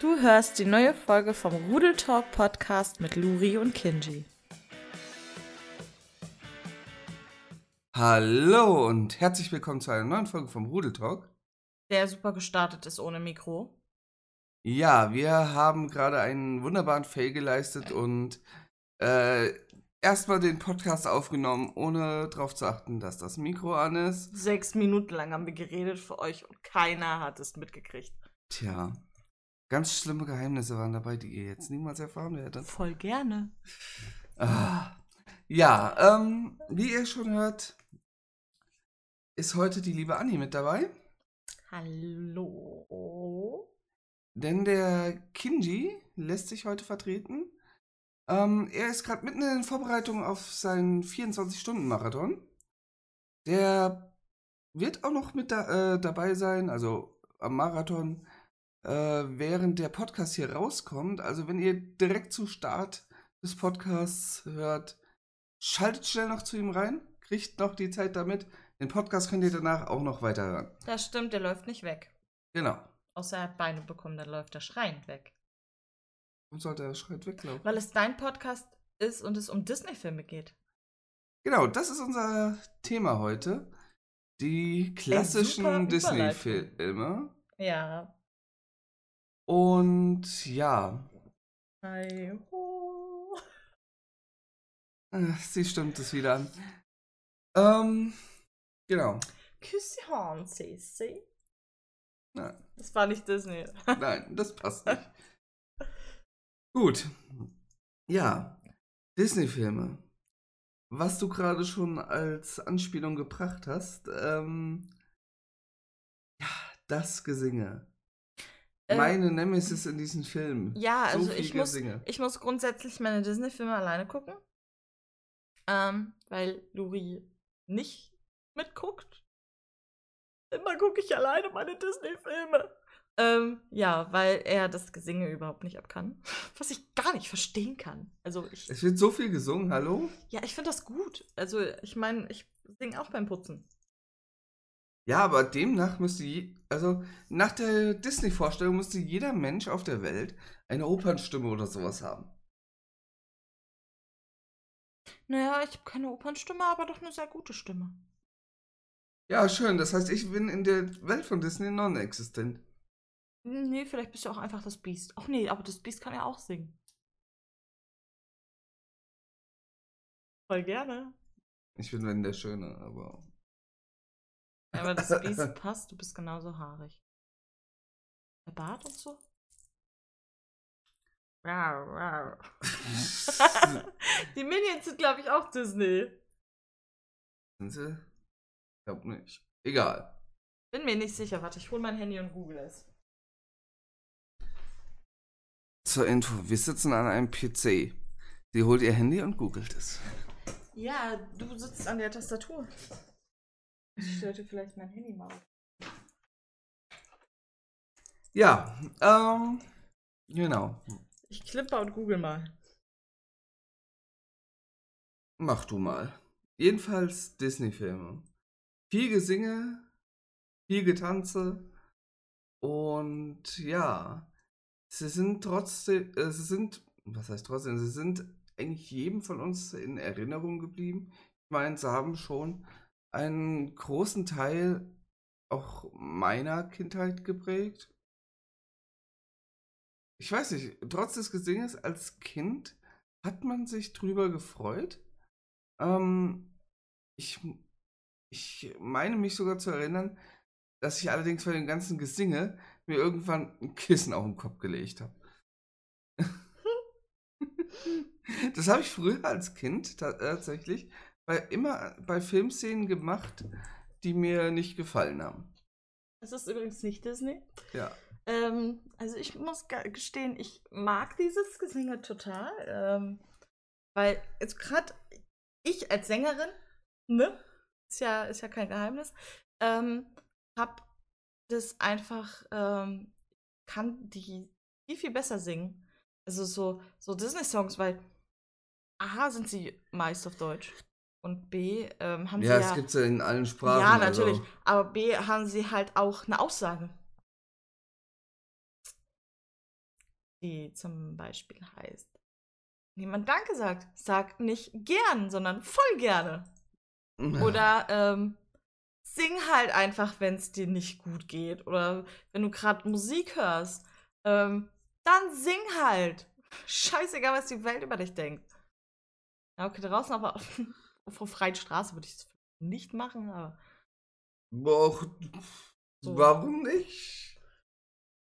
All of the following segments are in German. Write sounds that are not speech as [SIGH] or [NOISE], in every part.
Du hörst die neue Folge vom Rudel Talk Podcast mit Luri und Kinji. Hallo und herzlich willkommen zu einer neuen Folge vom Rudel Talk. Der super gestartet ist ohne Mikro. Ja, wir haben gerade einen wunderbaren Fail geleistet und äh, erstmal den Podcast aufgenommen, ohne darauf zu achten, dass das Mikro an ist. Sechs Minuten lang haben wir geredet für euch und keiner hat es mitgekriegt. Tja, ganz schlimme Geheimnisse waren dabei, die ihr jetzt niemals erfahren werdet. Voll gerne. Ah, ja, ähm, wie ihr schon hört, ist heute die liebe Anni mit dabei. Hallo. Denn der Kinji lässt sich heute vertreten. Ähm, er ist gerade mitten in den Vorbereitungen auf seinen 24-Stunden-Marathon. Der wird auch noch mit da, äh, dabei sein, also am Marathon, äh, während der Podcast hier rauskommt. Also wenn ihr direkt zu Start des Podcasts hört, schaltet schnell noch zu ihm rein, kriegt noch die Zeit damit. Den Podcast könnt ihr danach auch noch weiterhören. Das stimmt, der läuft nicht weg. Genau. Außer er hat Beine bekommen, dann läuft er schreiend weg. Und sollte er schreit weglaufen? Weil es dein Podcast ist und es um Disney-Filme geht. Genau, das ist unser Thema heute. Die klassischen Disney-Filme. Ja. Und ja, Hi ho. sie stimmt es wieder an. Ähm, genau. Küsschen, Sissi. Nein, Das war nicht Disney. nein, das passt nicht. [LAUGHS] Gut. Ja, Disney-Filme. Was du gerade schon als Anspielung gebracht hast, ähm, ja, das Gesinge. Äh, Meine Nemesis in diesen Filmen. Ja, So also ich muss, ich muss grundsätzlich meine Disney-Filme alleine gucken. Ähm, weil Luri nicht mitguckt. Immer gucke ich alleine meine Disney-Filme. Ähm, ja, weil er das Gesinge überhaupt nicht abkann. [LAUGHS] Was ich gar nicht verstehen kann. Also ich. Es wird so viel gesungen, hallo? Ja, ich finde das gut. Also ich meine, ich singe auch beim Putzen. Ja, aber demnach müsste, je, also nach der Disney-Vorstellung müsste jeder Mensch auf der Welt eine Opernstimme oder sowas haben. Naja, ich habe keine Opernstimme, aber doch eine sehr gute Stimme. Ja, schön. Das heißt, ich bin in der Welt von Disney non-existent. Nee, vielleicht bist du auch einfach das Biest. Ach nee, aber das Biest kann ja auch singen. Voll gerne. Ich bin wenn der Schöne, aber. Aber das [LAUGHS] Biest passt, du bist genauso haarig. Der Bart und so? [LAUGHS] Die Minions sind, glaube ich, auch Disney. Sind sie? Ich glaub nicht. Egal. Bin mir nicht sicher. Warte, ich hole mein Handy und google es. Zur Info, wir sitzen an einem PC. Sie holt ihr Handy und googelt es. Ja, du sitzt an der Tastatur. Ich sollte vielleicht mein Handy mal. auf. Ja, ähm, genau. Ich klipper und google mal. Mach du mal. Jedenfalls Disney-Filme. Viel Gesinge, viel Getanze und ja, sie sind trotzdem, äh, sie sind, was heißt trotzdem, sie sind eigentlich jedem von uns in Erinnerung geblieben. Ich meine, sie haben schon einen großen Teil auch meiner Kindheit geprägt. Ich weiß nicht, trotz des Gesinges als Kind hat man sich drüber gefreut. Ähm, ich, ich meine mich sogar zu erinnern, dass ich allerdings bei dem ganzen Gesinge mir irgendwann ein Kissen auf den Kopf gelegt habe. [LAUGHS] [LAUGHS] das habe ich früher als Kind ta- tatsächlich bei, immer bei Filmszenen gemacht, die mir nicht gefallen haben. Das ist übrigens nicht Disney. Ja. Ähm, also ich muss ge- gestehen, ich mag dieses Gesinge total. Ähm, weil, also gerade ich als Sängerin, ne? Ist ja, ist ja kein Geheimnis, ähm, hab das einfach, ähm, kann die viel, viel besser singen. Also so, so Disney-Songs, weil A, sind sie meist auf Deutsch. Und B, ähm, haben Ja, sie es ja. gibt ja in allen Sprachen. Ja, natürlich. Also, Aber B haben sie halt auch eine Aussage. die zum Beispiel heißt, wenn jemand Danke sagt, sag nicht gern, sondern voll gerne. Oder ähm, sing halt einfach, wenn es dir nicht gut geht. Oder wenn du gerade Musik hörst, ähm, dann sing halt. [LAUGHS] Scheißegal, was die Welt über dich denkt. Okay, draußen aber [LAUGHS] auf, der freien Straße würde ich es nicht machen, aber. Boah, So. warum nicht?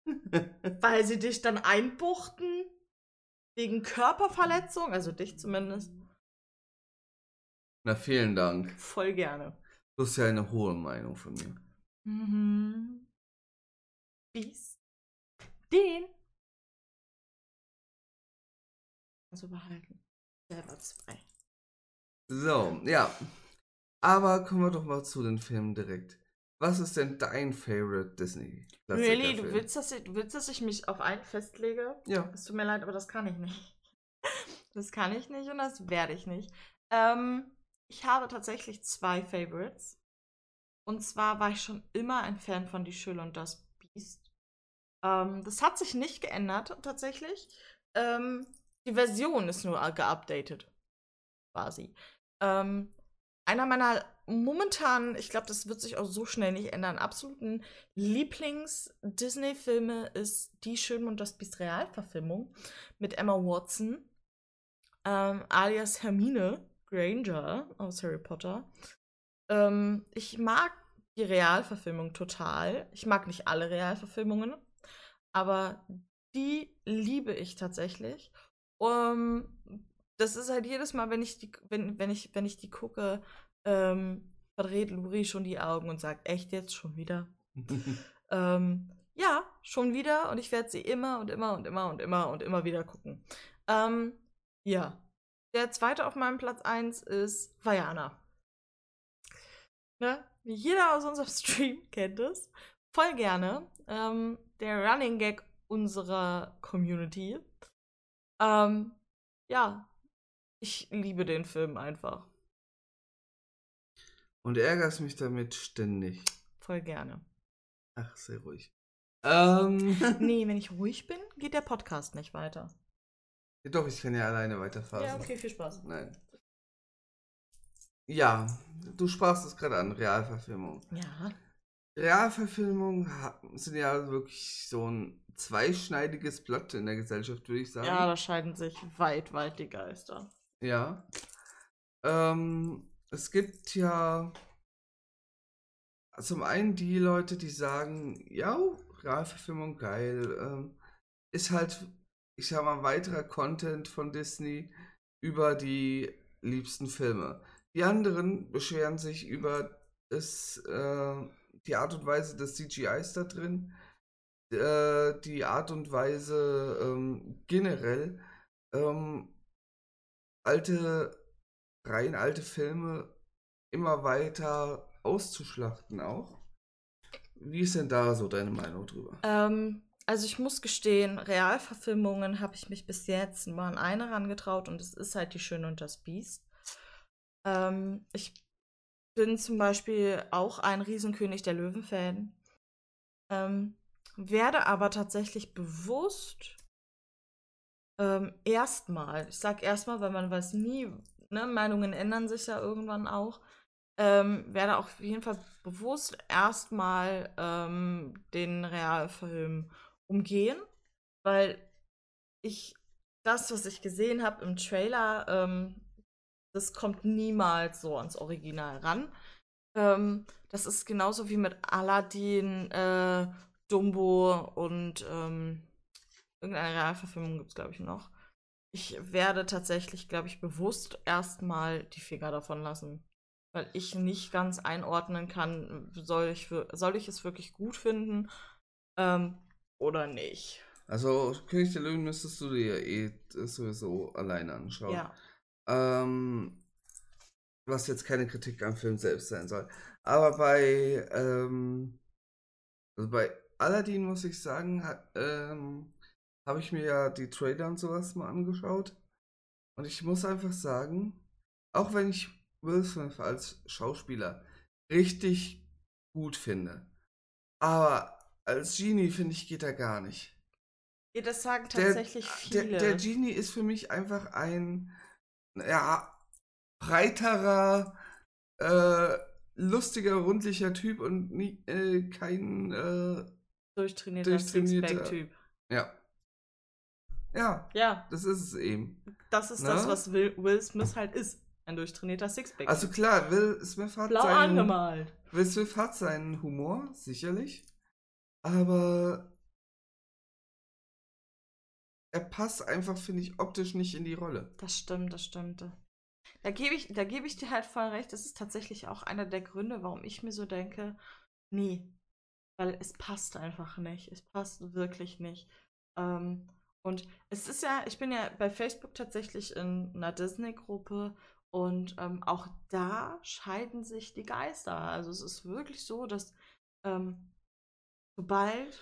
[LAUGHS] Weil sie dich dann einbuchten? Wegen Körperverletzung? Also dich zumindest. Na, vielen Dank. Voll gerne. Du hast ja eine hohe Meinung von mir. Mhm. Bis. Den. Also behalten. Selber zwei. So, ja. Aber kommen wir doch mal zu den Filmen direkt. Was ist denn dein Favorite Disney? Really? Du willst, dass ich, du willst, dass ich mich auf einen festlege? Ja. Es tut mir leid, aber das kann ich nicht. [LAUGHS] Das kann ich nicht und das werde ich nicht. Ähm, ich habe tatsächlich zwei Favorites. Und zwar war ich schon immer ein Fan von Die Schöne und das Biest. Ähm, das hat sich nicht geändert, tatsächlich. Ähm, die Version ist nur geupdatet. Quasi. Ähm, einer meiner momentan, ich glaube, das wird sich auch so schnell nicht ändern, absoluten Lieblings-Disney-Filme ist Die Schön und das Biest Realverfilmung mit Emma Watson, ähm, alias Hermine Granger aus Harry Potter. Ähm, ich mag die Realverfilmung total. Ich mag nicht alle Realverfilmungen, aber die liebe ich tatsächlich. Um, das ist halt jedes Mal, wenn ich die, wenn, wenn ich, wenn ich die gucke, ähm, verdreht Luri schon die Augen und sagt, echt jetzt schon wieder? [LAUGHS] ähm, ja, schon wieder und ich werde sie immer und immer und immer und immer und immer wieder gucken. Ähm, ja. Der zweite auf meinem Platz 1 ist Vajana. Ne? Wie jeder aus unserem [LAUGHS] Stream kennt es. Voll gerne. Ähm, der Running Gag unserer Community. Ähm, ja, ich liebe den Film einfach. Und ärgerst mich damit ständig. Voll gerne. Ach, sehr ruhig. Ähm, [LAUGHS] Nee, wenn [LAUGHS] ich ruhig bin, geht der Podcast nicht weiter. Doch, ich kann ja alleine weiterfahren. Ja, okay, viel Spaß. Nein. Ja, du sprachst es gerade an, Realverfilmung. Ja. Realverfilmungen ha- sind ja wirklich so ein zweischneidiges Blatt in der Gesellschaft, würde ich sagen. Ja, da scheiden sich weit, weit die Geister. Ja. Ähm, es gibt ja zum einen die Leute, die sagen, ja, Realverfilmung geil, ähm, ist halt, ich sag mal, weiterer Content von Disney über die liebsten Filme. Die anderen beschweren sich über das, äh, die Art und Weise des CGIs da drin, äh, die Art und Weise ähm, generell, ähm, alte Reihen, alte Filme immer weiter auszuschlachten auch. Wie ist denn da so deine Meinung drüber? Ähm, also ich muss gestehen, Realverfilmungen habe ich mich bis jetzt nur an eine herangetraut und es ist halt Die Schöne und das Biest. Ähm, ich bin zum Beispiel auch ein Riesenkönig der Löwen-Fan. Ähm, werde aber tatsächlich bewusst ähm, erstmal, ich sag erstmal, weil man weiß nie, ne, Meinungen ändern sich ja irgendwann auch, ähm, werde auf jeden Fall bewusst erstmal ähm, den Realfilm umgehen, weil ich das, was ich gesehen habe im Trailer, ähm, das kommt niemals so ans Original ran. Ähm, das ist genauso wie mit Aladdin, äh, Dumbo und ähm, irgendeine Realverfilmung gibt es, glaube ich, noch. Ich werde tatsächlich, glaube ich, bewusst erstmal die Finger davon lassen. Weil ich nicht ganz einordnen kann, soll ich, soll ich es wirklich gut finden ähm, oder nicht. Also, König der Löwen müsstest du dir eh sowieso alleine anschauen. Ja. Ähm, was jetzt keine Kritik am Film selbst sein soll. Aber bei, ähm, also bei Aladdin muss ich sagen, ha- ähm, habe ich mir ja die Trailer und sowas mal angeschaut. Und ich muss einfach sagen, auch wenn ich Will Smith als Schauspieler richtig gut finde, aber als Genie finde ich geht er gar nicht. Ja, das sagen Der, tatsächlich der, viele. der Genie ist für mich einfach ein ja, breiterer, äh, lustiger, rundlicher Typ und nie, äh, kein äh, durchtrainierter durchtrainierter- Sixpack-Typ. ja. Ja, Ja, das ist es eben. das ist Ne? das, was Will, Will Smith halt ist. Ein durchtrainierter Sixpack. Also klar, Will Smith hat Blau seinen, angemalt. Will Smith hat seinen Humor, sicherlich. Aber er passt einfach, finde ich, optisch nicht in die Rolle. Das stimmt, das stimmt. Da gebe ich, da gebe ich dir halt voll recht. Das ist tatsächlich auch einer der Gründe, warum ich mir so denke, nee. Weil es passt einfach nicht. Es passt wirklich nicht. Ähm, und es ist ja, ich bin ja bei Facebook tatsächlich in einer Disney-Gruppe und ähm, auch da scheiden sich die Geister. Also es ist wirklich so, dass ähm, sobald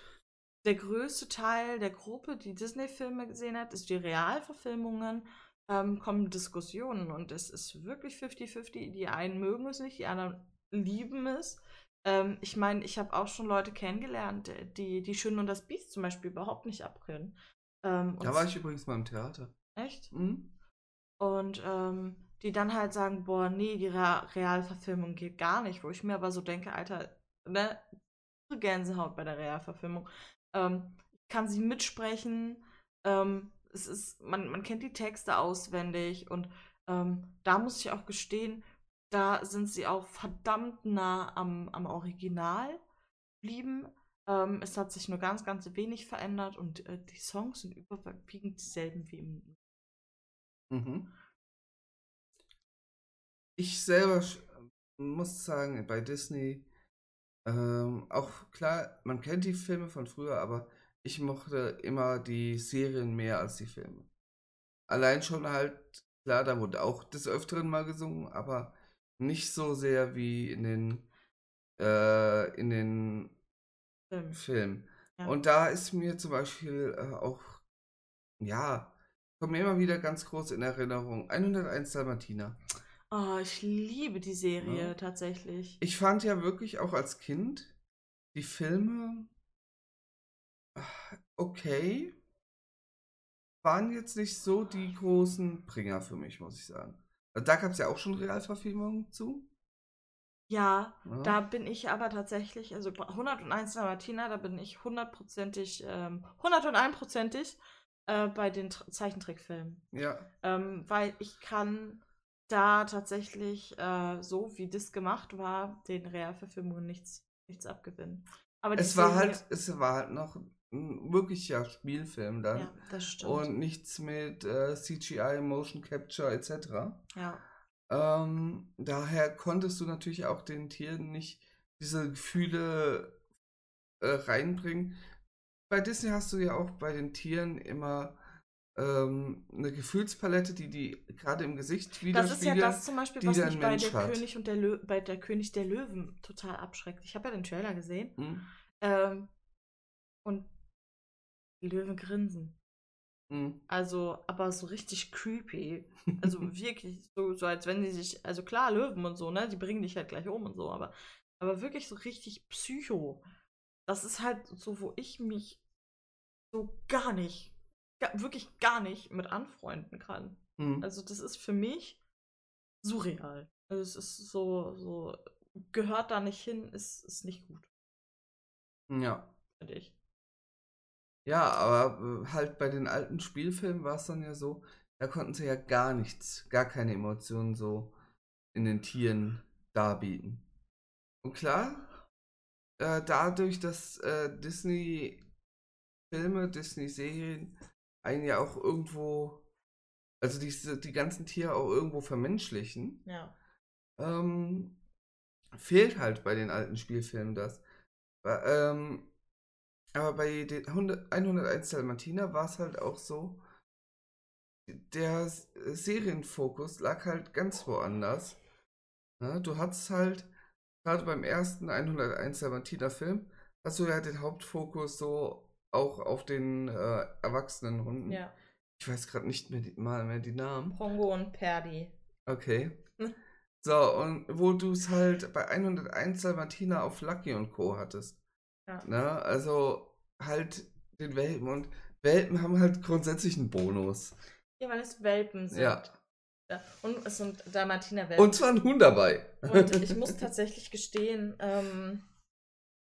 der größte Teil der Gruppe die Disney-Filme gesehen hat, ist die Realverfilmungen, ähm, kommen Diskussionen und es ist wirklich 50-50. Die einen mögen es nicht, die anderen lieben es. Ähm, ich meine, ich habe auch schon Leute kennengelernt, äh, die die Schön und das Biest zum Beispiel überhaupt nicht abkönnen. Ähm, Da war ich übrigens mal im Theater. echt? Mhm. Und ähm, die dann halt sagen, boah, nee, die Ra Realverfilmung geht gar nicht. Wo ich mir aber so denke, Alter, ne, Gänsehaut bei der Realverfilmung. Ähm, kann sie mitsprechen. Ähm, es ist, man, man kennt die Texte auswendig und ähm, da muss ich auch gestehen, da sind sie auch verdammt nah am, am Original geblieben. Ähm, es hat sich nur ganz, ganz wenig verändert und äh, die Songs sind überwiegend dieselben wie im Mhm. Ich selber muss sagen, bei Disney, ähm, auch klar, man kennt die Filme von früher, aber ich mochte immer die Serien mehr als die Filme. Allein schon halt, klar, da wurde auch des Öfteren mal gesungen, aber nicht so sehr wie in den, äh, in den Film. Film. Ja. Und da ist mir zum Beispiel äh, auch, ja, kommt mir immer wieder ganz groß in Erinnerung, 101 Dalmatiner. Oh, ich liebe die Serie Ja. tatsächlich. Ich fand ja wirklich auch als Kind die Filme ah, okay, waren jetzt nicht so die großen Bringer für mich, muss ich sagen. Also Da gab es ja auch schon Realverfilmungen zu. Ja, Ja. da bin ich aber tatsächlich, also 101 Martina, da bin ich hundertprozentig, ähm, 101prozentig äh, bei den Tr- Zeichentrickfilmen. Ja, Ähm, weil ich kann da tatsächlich, äh, so wie das gemacht war, den Realverfilmungen nichts, nichts abgewinnen. Aber es war halt, es war halt noch ein wirklicher Spielfilm dann. Ja, das stimmt. und nichts mit äh, CGI, Motion Capture etc. ja. Ähm, daher konntest du natürlich auch den Tieren nicht diese Gefühle äh, reinbringen. Bei Disney hast du ja auch bei den Tieren immer ähm, eine Gefühlspalette, die die gerade im Gesicht Das ist ja das zum Beispiel, was mich bei der, hat. König und der Lö bei der König der Löwen total abschreckt. Ich habe ja den Trailer gesehen. Hm, Ähm, und die Löwen grinsen. Hm, Also, aber so richtig creepy. Also [LAUGHS] wirklich so, so als wenn die sich, also klar, Löwen und so, ne? Die bringen dich halt gleich um und so, aber, aber wirklich so richtig psycho. Das ist halt so, wo ich mich so gar nicht, ga, wirklich gar nicht mit anfreunden kann. hm. Also das ist für mich surreal. Also es ist so, so, gehört da nicht hin, ist, ist nicht gut, ja. finde ich. Ja, aber äh, halt bei den alten Spielfilmen war es dann ja so, da konnten sie ja gar nichts, gar keine Emotionen so in den Tieren darbieten. Und klar, äh, dadurch, dass äh, Disney-Filme, Disney-Serien einen ja auch irgendwo, also diese, die ganzen Tiere auch irgendwo vermenschlichen, Ja. ähm, fehlt halt bei den alten Spielfilmen das. Ähm, aber bei den 100, 101 Dalmatiner war es halt auch so, der S- Serienfokus lag halt ganz woanders. Ne? Du hattest halt, gerade beim ersten 101 Dalmatiner Film, hast du ja den Hauptfokus so auch auf den äh, Erwachsenenhunden. Ja. Ich weiß gerade nicht mehr die, mal mehr die Namen. Pongo und Perdi. Okay. Hm. So, und wo du es halt bei 101 Dalmatiner auf Lucky und Co. hattest. Ja. Ne? Also halt den Welpen und Welpen haben halt grundsätzlich einen Bonus. Ja, weil es Welpen sind. Ja. Und es sind Dalmatiner-Welpen. Und zwar ein Huhn dabei. Und ich [LAUGHS] muss tatsächlich gestehen, ähm,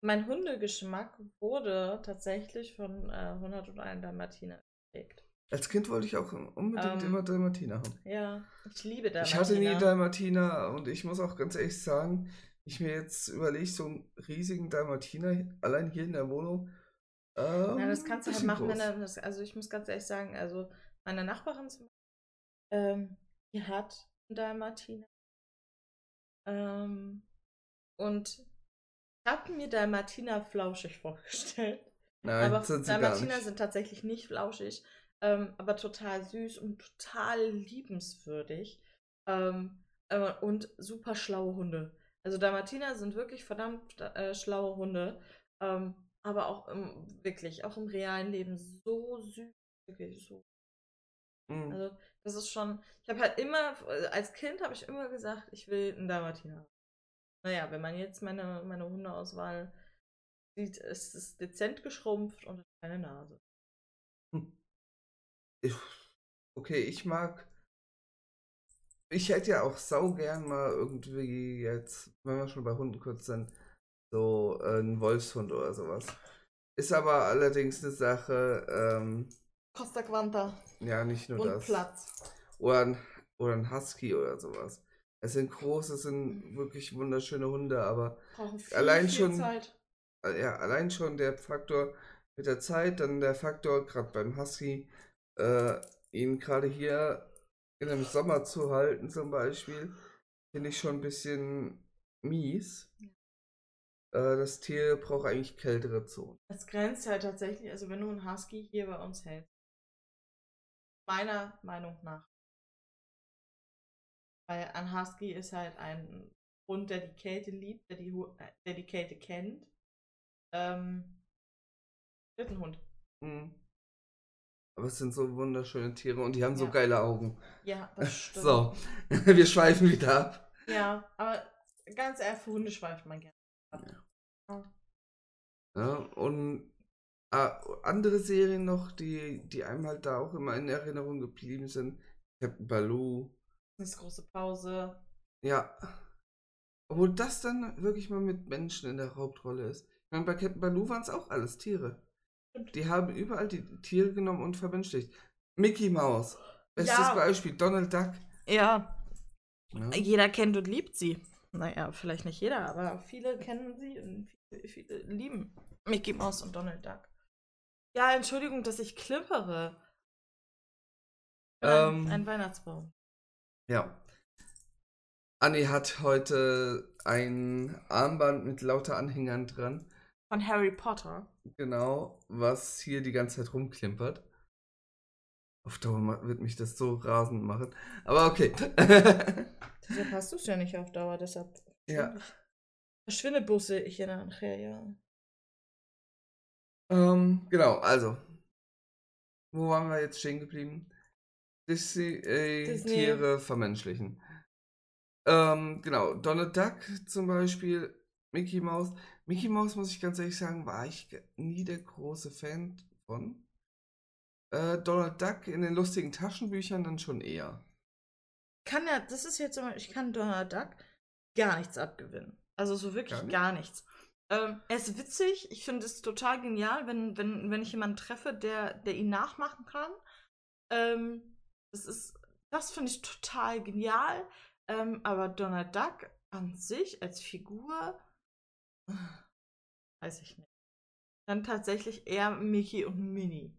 mein Hundegeschmack wurde tatsächlich von äh, 101 Dalmatiner geprägt. Als Kind wollte ich auch unbedingt Ähm, immer Dalmatiner haben. Ja, ich liebe Dalmatiner. Ich hatte nie Dalmatiner und ich muss auch ganz ehrlich sagen, ich mir jetzt überlege, so einen riesigen Dalmatiner allein hier in der Wohnung. Ähm, Ja, das kannst du halt machen, wenn er, das, also ich muss ganz ehrlich sagen, also meine Nachbarin zum Beispiel, ähm, die hat einen Dalmatiner. Ähm, und ich habe mir Dalmatiner flauschig vorgestellt. Nein, aber sind Dalmatiner sind tatsächlich nicht flauschig, ähm, aber total süß und total liebenswürdig. Ähm, äh, und super schlaue Hunde. Also Dalmatiner sind wirklich verdammt äh, schlaue Hunde. Ähm, aber auch im, wirklich, auch im realen Leben so süß. Wirklich so. Mhm. Also, das ist schon. Ich habe halt immer, als Kind habe ich immer gesagt, ich will einen Dalmatiner. Naja, wenn man jetzt meine, meine Hundeauswahl sieht, ist es dezent geschrumpft und hat keine Nase. Ich- Okay, ich mag. Ich hätte ja auch sau gern mal irgendwie jetzt, wenn wir schon bei Hunden kurz sind, so äh, einen Wolfshund oder sowas. Ist aber allerdings eine Sache, ähm, Costa Quanta ja, nicht nur und das. Platz. Oder ein, oder ein Husky oder sowas. Es sind große, es sind wirklich wunderschöne Hunde, aber viel, Allein viel schon- Zeit. äh, ja, allein schon der Faktor mit der Zeit, dann der Faktor, gerade beim Husky, äh, ihn gerade hier in einem Sommer zu halten, zum Beispiel, finde ich schon ein bisschen mies. Äh, das Tier braucht eigentlich kältere Zonen. Es grenzt halt tatsächlich, also wenn du einen Husky hier bei uns hältst, meiner Meinung nach. Weil ein Husky ist halt ein Hund, der die Kälte liebt, der die, äh, der die Kälte kennt. Ähm, ist ein Hund. Mhm. Aber es sind so wunderschöne Tiere und die haben so Ja. geile Augen. Ja, das [LAUGHS] stimmt. So, [LAUGHS] wir schweifen wieder ab. Ja, aber ganz ehrlich, für Hunde schweift man gerne. Ja, und ah, andere Serien noch, die, die einem halt da auch immer in Erinnerung geblieben sind. Captain Baloo. Das große Pause. Ja. Obwohl das dann wirklich mal mit Menschen in der Hauptrolle ist. Ich meine, bei Captain Baloo waren es auch alles Tiere. Die haben überall die Tiere genommen und vermenschlicht. Mickey Mouse. Bestes Ja. Beispiel. Donald Duck. Ja, Ja. jeder kennt und liebt sie. Naja, vielleicht nicht jeder, aber viele kennen sie und viele, viele lieben Mickey Mouse und Donald Duck. Ja, Entschuldigung, dass ich klippere. Ähm. ein, ein Weihnachtsbaum. Ja. Anni hat heute ein Armband mit lauter Anhängern dran. Von Harry Potter. Genau, was hier die ganze Zeit rumklimpert. Auf Dauer wird mich das so rasend machen. Aber okay. Deshalb hast du es ja nicht auf Dauer, deshalb Ja. verschwindet Busse ich ja nachher, ja. ähm, genau, also. Wo waren wir jetzt stehen geblieben? Disney, äh, Disney. Vermenschlichen. Ähm, genau, Donald Duck zum Beispiel, Mickey Mouse. Mickey Mouse, muss ich ganz ehrlich sagen, war ich nie der große Fan von. Äh, Donald Duck in den lustigen Taschenbüchern dann schon eher. Kann ja, das ist jetzt immer, ich kann Donald Duck gar nichts abgewinnen. Also so wirklich Gar gar, nicht? nichts. Ähm, er ist witzig, ich finde es total genial, wenn, wenn, wenn ich jemanden treffe, der, der ihn nachmachen kann. Ähm, das ist, das finde ich total genial. Ähm, aber Donald Duck an sich als Figur, weiß ich nicht. Dann tatsächlich eher Mickey und Minnie.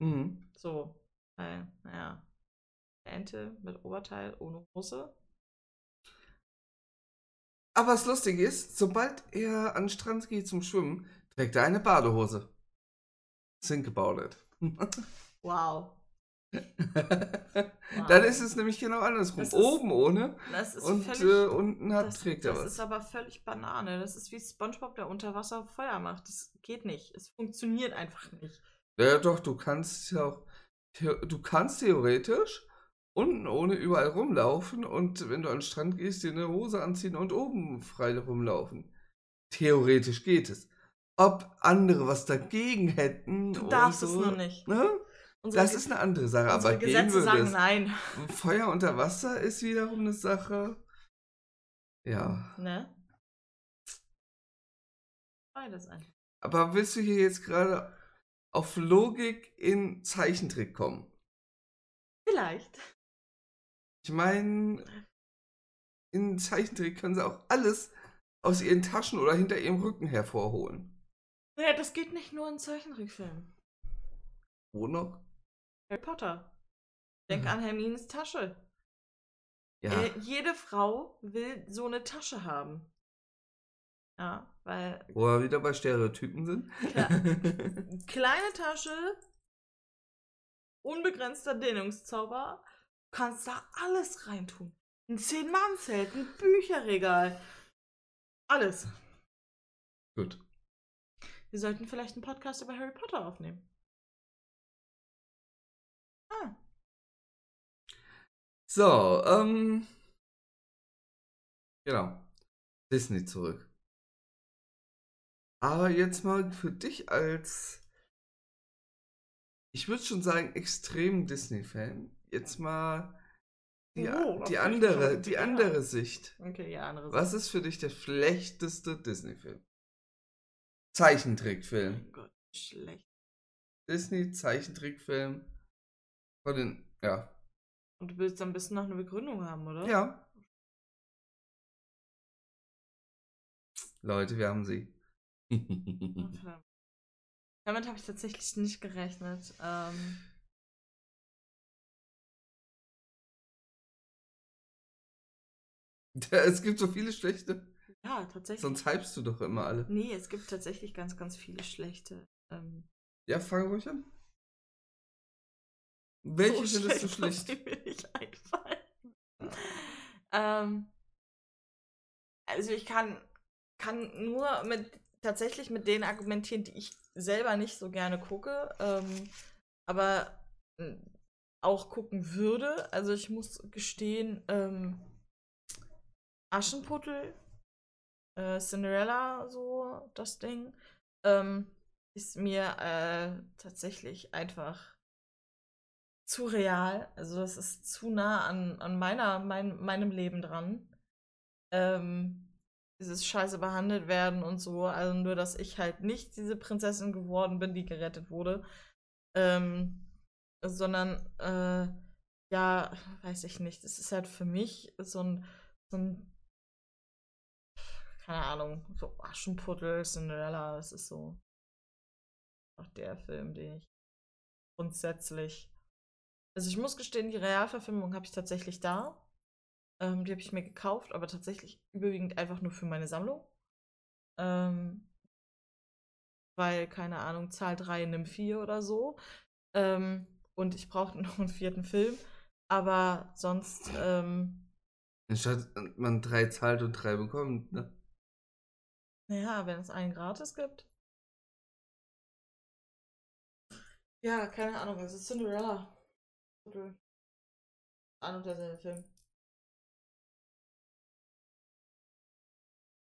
Mhm. So, weil, naja, Ente mit Oberteil ohne Hose. Aber das Lustige ist, sobald er an den Strand geht zum Schwimmen, trägt er eine Badehose. Think about it. [LAUGHS] Wow. Dann ist es nämlich genau andersrum. Das ist- Oben ohne Das ist und völlig. äh, unten hat, das trägt er das was. ist aber völlig Banane. Das ist wie SpongeBob, der unter Wasser Feuer macht. Das geht nicht. Es funktioniert einfach nicht. Ja, doch, du kannst ja auch. Du kannst theoretisch unten ohne überall rumlaufen und wenn du an den Strand gehst, dir eine Hose anziehen und oben frei rumlaufen. Theoretisch geht es. ob andere was dagegen hätten. Du darfst es so, nur nicht. Ne? Unsere, Das ist eine andere Sache, aber gehen Gesetze würde sagen nein. Feuer [LAUGHS] unter Wasser ist wiederum eine Sache. Ja. Ne? Beides einfach. Aber willst du hier jetzt gerade auf Logik in Zeichentrick kommen? Vielleicht. Ich meine, in Zeichentrick können sie auch alles aus ihren Taschen oder hinter ihrem Rücken hervorholen. Naja, das geht nicht nur in Zeichentrickfilmen. Wo noch? Harry Potter. Denk Mhm. an Hermines Tasche. Ja. Äh, jede Frau will so eine Tasche haben. Ja, weil Wo wir wieder bei Stereotypen sind. Klar. [LAUGHS] kleine Tasche, unbegrenzter Dehnungszauber, kannst da alles reintun. Ein Zehn-Mann-Zelt, ein Bücherregal. Alles. Gut. Wir sollten vielleicht einen Podcast über Harry Potter aufnehmen. Ah, So, ähm. Genau. Disney zurück. Aber jetzt mal für dich als, ich würde schon sagen, extrem Disney-Fan. Jetzt mal die, Oh, die andere, die andere Sicht. okay, ja, andere Was ist für dich der schlechteste Disney-Film? Zeichentrickfilm. Mein Gott, schlecht. Disney Von den, ja. Und du willst am besten noch eine Begründung haben, oder? Ja. Leute, wir haben sie. [LAUGHS] Verdammt. Damit habe ich tatsächlich nicht gerechnet. Ähm, [LAUGHS] es gibt so viele schlechte. ja, tatsächlich. Sonst hypst du doch immer alle. Nee, es gibt tatsächlich ganz, ganz viele schlechte. Ähm, Ja, fang ruhig an. Welche so findest du schlecht? die mir nicht einfallen. Ähm, also ich kann, kann nur mit tatsächlich mit denen argumentieren, die ich selber nicht so gerne gucke, ähm, aber äh, auch gucken würde. Also ich muss gestehen, ähm, Aschenputtel, äh, Cinderella, so das Ding, ähm, ist mir äh, tatsächlich einfach zu real. Also das ist zu nah an, an meiner, mein, meinem Leben dran. Ähm, dieses Scheiße behandelt werden und so. Also nur, dass ich halt nicht diese Prinzessin geworden bin, die gerettet wurde. Ähm, sondern, äh, ja, weiß ich nicht. Es ist halt für mich so ein, so ein, keine Ahnung, so Aschenputtel, Cinderella, das ist so auch der Film, den ich grundsätzlich. Also ich muss gestehen, die Realverfilmung habe ich tatsächlich da. Ähm, die habe ich mir gekauft, aber tatsächlich überwiegend einfach nur für meine Sammlung. Ähm, weil, keine Ahnung, Zahl 3 nimm 4 oder so. Ähm, und ich brauchte [LAUGHS] noch einen vierten Film. Aber sonst, ähm, Anstatt man drei zahlt und drei bekommt, ne? naja, wenn es einen gratis gibt. Ja, keine Ahnung, es ist Cinderella. Ein und derselbe Film.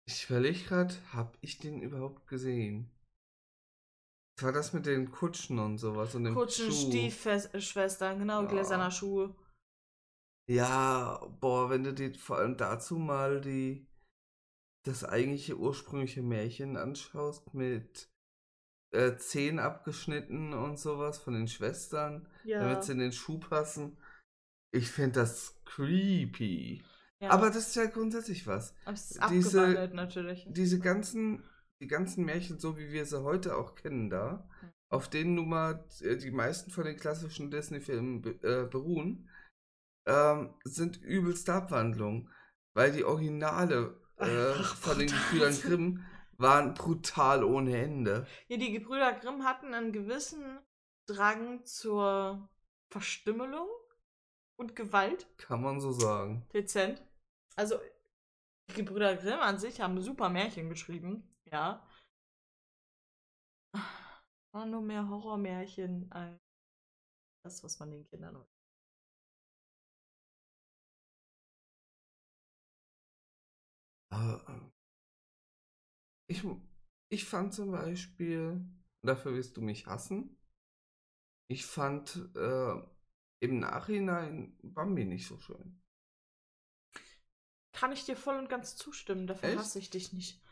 Ich überlege gerade, hab ich den überhaupt gesehen? Was war das mit den Kutschen und sowas und dem Kutschen, Schuh? Stiefschwestern, genau, Ja. gläserner Schuhe. Ja, boah, wenn du dir vor allem dazu mal die das eigentliche ursprüngliche Märchen anschaust mit äh, Zehen abgeschnitten und sowas von den Schwestern, Ja. damit sie in den Schuh passen. Ich finde das creepy. ja. Aber das ist ja grundsätzlich was. Es ist diese- natürlich. Diese ganzen, die ganzen Märchen, so wie wir sie heute auch kennen da, Mhm. auf denen nun mal äh, die meisten von den klassischen Disney-Filmen äh, beruhen, ähm, sind übelste Abwandlungen. Weil die Originale äh, Einfach von den Brüdern. Grimm waren brutal ohne Ende. Ja, die Gebrüder Grimm hatten einen gewissen Drang zur Verstümmelung und Gewalt. Kann man so sagen. Dezent. Also, die Gebrüder Grimm an sich haben super Märchen geschrieben, ja. War nur mehr Horrormärchen als das, was man den Kindern. Aber, äh, ich, ich fand zum Beispiel, dafür wirst du mich hassen, ich fand äh, im Nachhinein Bambi nicht so schön. Kann ich dir voll und ganz zustimmen, dafür Echt? hasse ich dich nicht.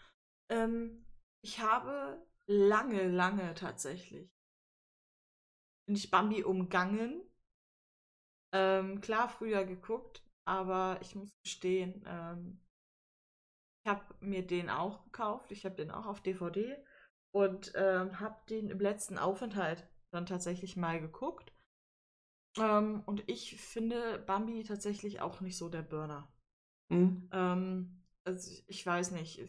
Ähm, ich habe lange, lange tatsächlich bin ich Bambi umgangen. Ähm, klar, früher geguckt, aber ich muss gestehen, ähm, habe mir den auch gekauft. Ich habe den auch auf DVD und ähm, habe den im letzten Aufenthalt dann tatsächlich mal geguckt. Ähm, und ich finde Bambi tatsächlich auch nicht so der Burner. Hm? Ähm, also ich weiß nicht.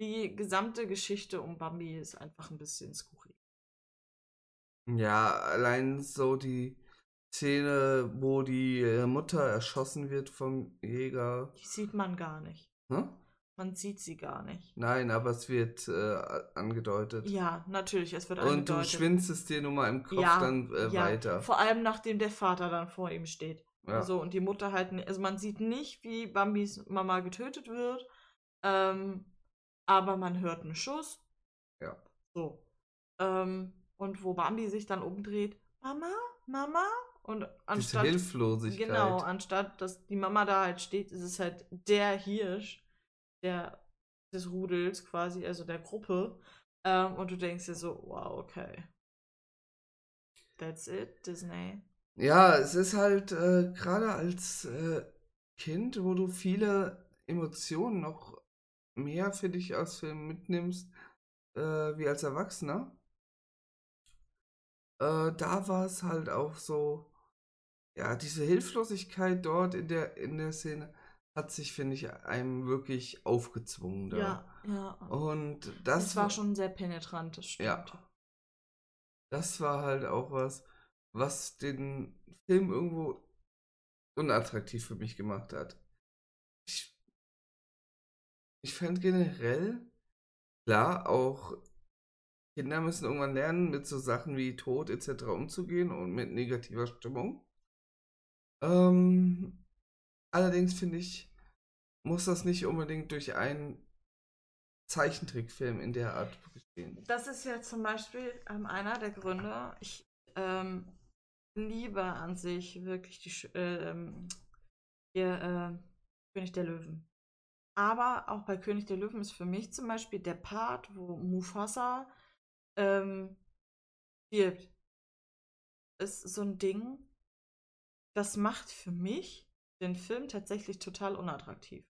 Die gesamte Geschichte um Bambi ist einfach ein bisschen skurril. Ja, allein so die Szene, wo die äh, Mutter erschossen wird vom Jäger. Die sieht man gar nicht. Hm? Man sieht sie gar nicht. Nein, aber es wird äh, angedeutet. Ja, natürlich, es wird Und du angedeutet. schwindst es dir nur mal im Kopf ja, dann äh, ja, weiter. Vor allem nachdem der Vater dann vor ihm steht. Ja. So, und die Mutter halt, also man sieht nicht, wie Bambis Mama getötet wird, ähm, aber man hört einen Schuss. Ja. So. Ähm, und wo Bambi sich dann umdreht, Mama, Mama, und Diese anstatt. Hilflosigkeit. Genau, anstatt dass die Mama da halt steht, ist es halt der Hirsch, der des Rudels quasi, also der Gruppe. Ähm, und du denkst dir so, wow, okay. That's it, Disney. Ja, es ist halt äh, gerade als äh, Kind, wo du viele Emotionen noch mehr für dich aus Film mitnimmst, äh, wie als Erwachsener. Äh, da war es halt auch so, ja, diese Hilflosigkeit dort in der, in der Szene hat sich, finde ich, einem wirklich aufgezwungen. Da. Ja, ja. Und das, das, war schon sehr penetrant, das stimmt. Ja. das war halt auch was, was den Film irgendwo unattraktiv für mich gemacht hat. Ich, ich fand generell, klar, auch Kinder müssen irgendwann lernen, mit so Sachen wie Tod etc. umzugehen und mit negativer Stimmung. Ähm, allerdings finde ich, muss das nicht unbedingt durch einen Zeichentrickfilm in der Art geschehen. Das ist ja zum Beispiel ähm, einer der Gründe. Ich ähm, liebe an sich wirklich die äh, hier, äh, König der Löwen. Aber auch bei König der Löwen ist für mich zum Beispiel der Part, wo Mufasa ähm, stirbt, ist so ein Ding, das macht für mich den Film tatsächlich total unattraktiv.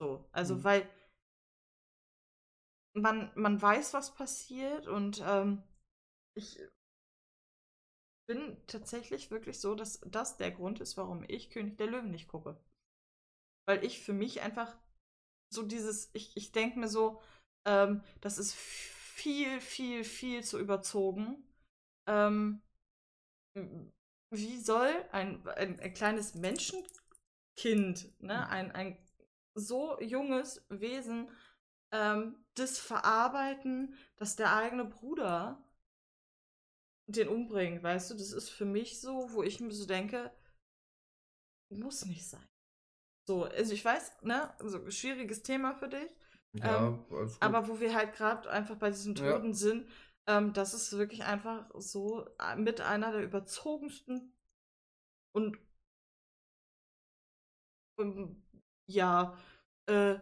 So, also Mhm. weil man, man weiß, was passiert und ähm, ich bin tatsächlich wirklich so, dass das der Grund ist, warum ich König der Löwen nicht gucke. Weil ich für mich einfach so dieses, ich, ich denke mir so, ähm, das ist viel, viel, viel zu überzogen. Ähm, wie soll ein, ein, ein kleines Menschenkind, ne, ein, ein so junges Wesen, ähm, das verarbeiten, dass der eigene Bruder den umbringt, weißt du? Das ist für mich so, wo ich mir so denke, muss nicht sein. So, also ich weiß, ne, also schwieriges Thema für dich, Ähm, alles gut. aber wo wir halt gerade einfach bei diesen Ja. Toten sind, ähm, das ist wirklich einfach so äh, mit einer der überzogensten und ähm, ja, äh,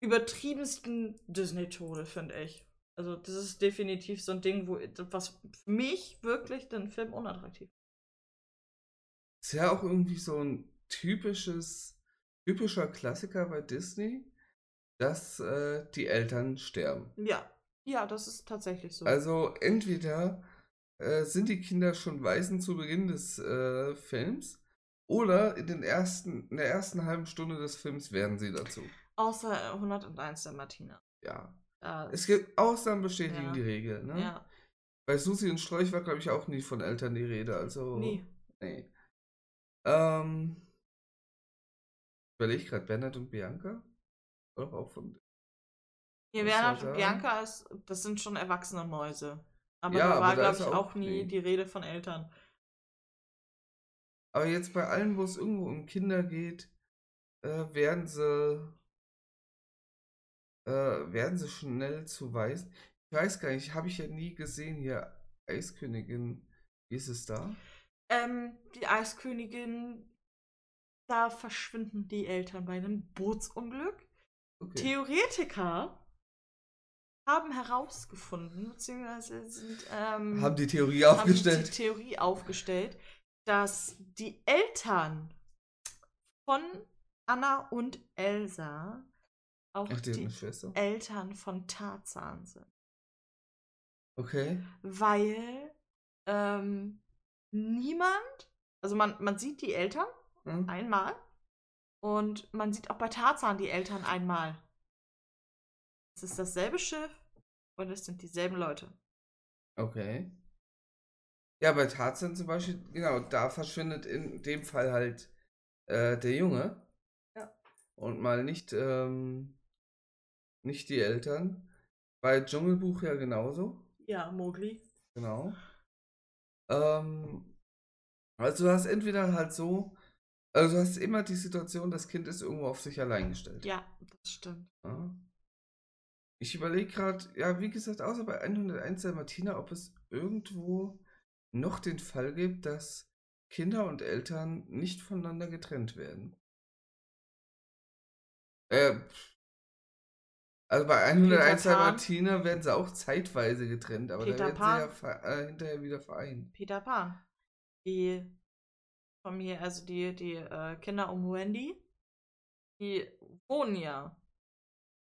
übertriebensten Disney-Tode, finde ich. Also, das ist definitiv so ein Ding, wo was für mich wirklich den Film unattraktiv. Ist ja auch irgendwie so ein typisches, typischer Klassiker bei Disney, dass äh, die Eltern sterben. Ja, ja, das ist tatsächlich so. Also entweder äh, sind die Kinder schon Waisen zu Beginn des äh, Films oder in, den ersten, in der ersten halben Stunde des Films werden sie dazu. Außer äh, 101 der Martina. Ja. Da Es gibt Ausnahmen bestätigen Ja. die Regel. Ne? ja, Bei Susi und Strolch war, glaube ich, auch nie von Eltern die Rede. Also. nie. Nee. Ähm. Ich überlege gerade, Bernhard und Bianca? Oder auch von. Bernhard soll und Bianca, ist, das sind schon erwachsene Mäuse. Aber Ja, da war, glaube ich, auch nie nie- die Rede von Eltern. Aber jetzt bei allen, wo es irgendwo um Kinder geht, äh, werden sie äh, werden sie schnell zu weiß. Ich weiß gar nicht, habe ich ja nie gesehen hier. Eiskönigin, wie ist es da? Ähm, die Eiskönigin, da verschwinden die Eltern bei einem Bootsunglück. Okay. Theoretiker haben herausgefunden, beziehungsweise sind, ähm, haben die Theorie haben aufgestellt. die Theorie aufgestellt, dass die Eltern von Anna und Elsa auch Ach, die die. Eltern von Tarzan sind. Okay. Weil ähm, niemand, also man, man sieht die Eltern Hm? einmal und man sieht auch bei Tarzan die Eltern einmal. Es ist dasselbe Schiff und es sind dieselben Leute. Okay. Ja, bei Tarzan zum Beispiel, genau, da verschwindet in dem Fall halt äh, der Junge. Ja. Und mal nicht, ähm, nicht die Eltern. Bei Dschungelbuch ja genauso. Ja, Mowgli. Genau. Ähm, also du hast entweder halt so, also du hast immer die Situation, das Kind ist irgendwo auf sich allein gestellt. Ja, das stimmt. Ja. Ich überlege gerade, ja, wie gesagt, außer bei 101 der Martina, ob es irgendwo noch den Fall gibt, dass Kinder und Eltern nicht voneinander getrennt werden. Äh, also bei 101 der Pan. Martina werden sie auch zeitweise getrennt, aber Peter da werden sie ja äh, hinterher wieder vereint. Peter Pan. Die Familie, also die, die äh, Kinder um Wendy, die wohnen ja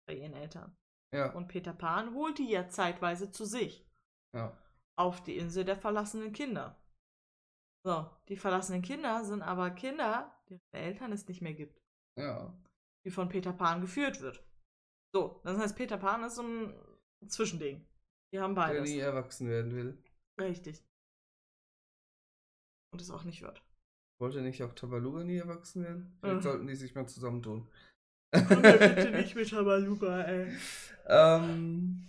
bei ihren Eltern. Ja, Und Peter Pan holt die ja zeitweise zu sich. ja. Auf die Insel der verlassenen Kinder. So, die verlassenen Kinder sind aber Kinder, deren Eltern es nicht mehr gibt. Ja. Die von Peter Pan geführt wird. So, das heißt, Peter Pan ist so ein Zwischending. Die haben Der beides. nie erwachsen werden will. Richtig. Und es auch nicht wird. Wollte nicht auch Tabaluga nie erwachsen werden? Vielleicht Mhm. sollten die sich mal zusammentun. Bitte nicht mit Tabaluga, ey. Ähm,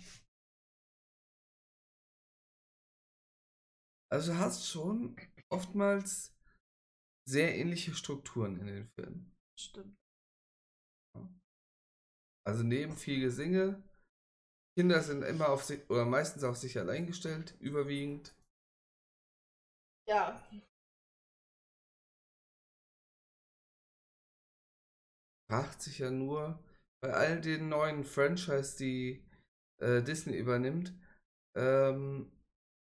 also du hast schon oftmals sehr ähnliche Strukturen in den Filmen. Stimmt. Also neben viel Gesinge, Kinder sind immer auf sich oder meistens auf sich allein gestellt, überwiegend. Ja. Fragt sich ja nur bei all den neuen Franchise, die äh, Disney übernimmt, ähm,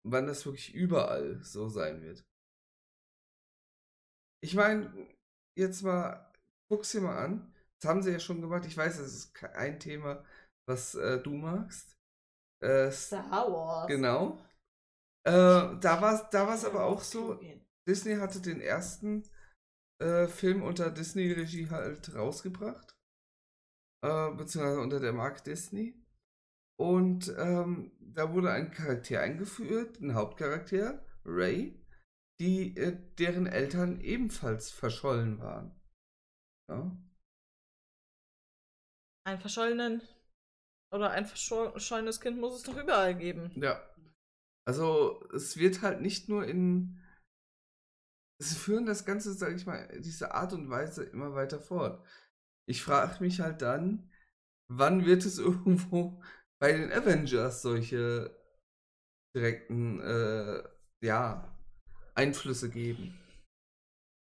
wann das wirklich überall so sein wird. Ich meine, jetzt mal, guck's dir mal an. Das haben sie ja schon gemacht. Ich weiß, das ist ein Thema, was äh, du magst. Äh, Star Wars. genau. Äh, da war es da war's aber auch so. Disney hatte den ersten äh, Film unter Disney-Regie halt rausgebracht. Äh, beziehungsweise unter der Marke Disney. Und ähm, da wurde ein Charakter eingeführt, ein Hauptcharakter, Ray, die, äh, deren Eltern ebenfalls verschollen waren. Ja. Ein verschollenen oder ein verschollenes Kind muss es doch überall geben. ja. Also es wird halt nicht nur in. Sie führen das Ganze, sag ich mal, diese Art und Weise immer weiter fort. Ich frage mich halt dann, wann wird es [LAUGHS] irgendwo bei den Avengers solche direkten, äh, ja, Einflüsse geben.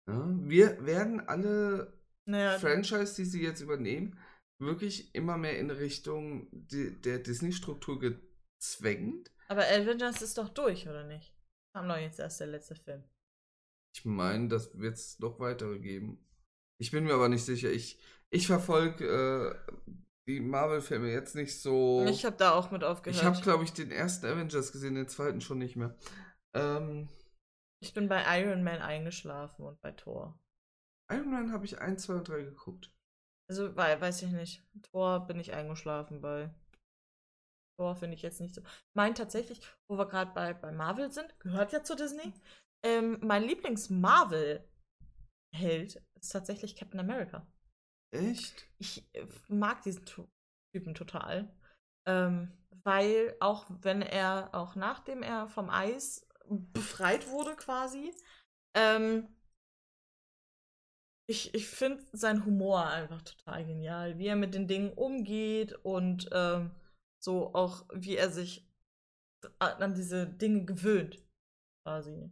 Ja, wir werden alle Naja, Franchise, die sie jetzt übernehmen, wirklich immer mehr in Richtung di der Disney-Struktur gezwängt. aber Avengers ist doch durch, oder nicht? Kam doch jetzt erst der letzte Film. Ich meine, das wird es noch weitere geben. Ich bin mir aber nicht sicher. Ich, ich verfolge äh, die Marvel-Filme jetzt nicht so. Ich habe da auch mit aufgehört. Ich habe, glaube ich, den ersten Avengers gesehen, den zweiten schon nicht mehr. Ähm, Ich bin bei Iron Man eingeschlafen und bei Thor. Iron Man habe ich 1, 2 und 3 geguckt. Also, wei- weiß ich nicht. Thor bin ich eingeschlafen bei. Thor finde ich jetzt nicht so. Mein tatsächlich, wo wir gerade bei, bei Marvel sind, gehört ja zu Disney. Ähm, mein Lieblings-Marvel-Held ist tatsächlich Captain America. Echt? Ich äh, mag diesen Typen total. Ähm, weil auch wenn er, auch nachdem er vom Eis befreit wurde quasi, ähm, Ich, ich finde seinen Humor einfach total genial, wie er mit den Dingen umgeht und ähm, so auch, wie er sich an diese Dinge gewöhnt, quasi.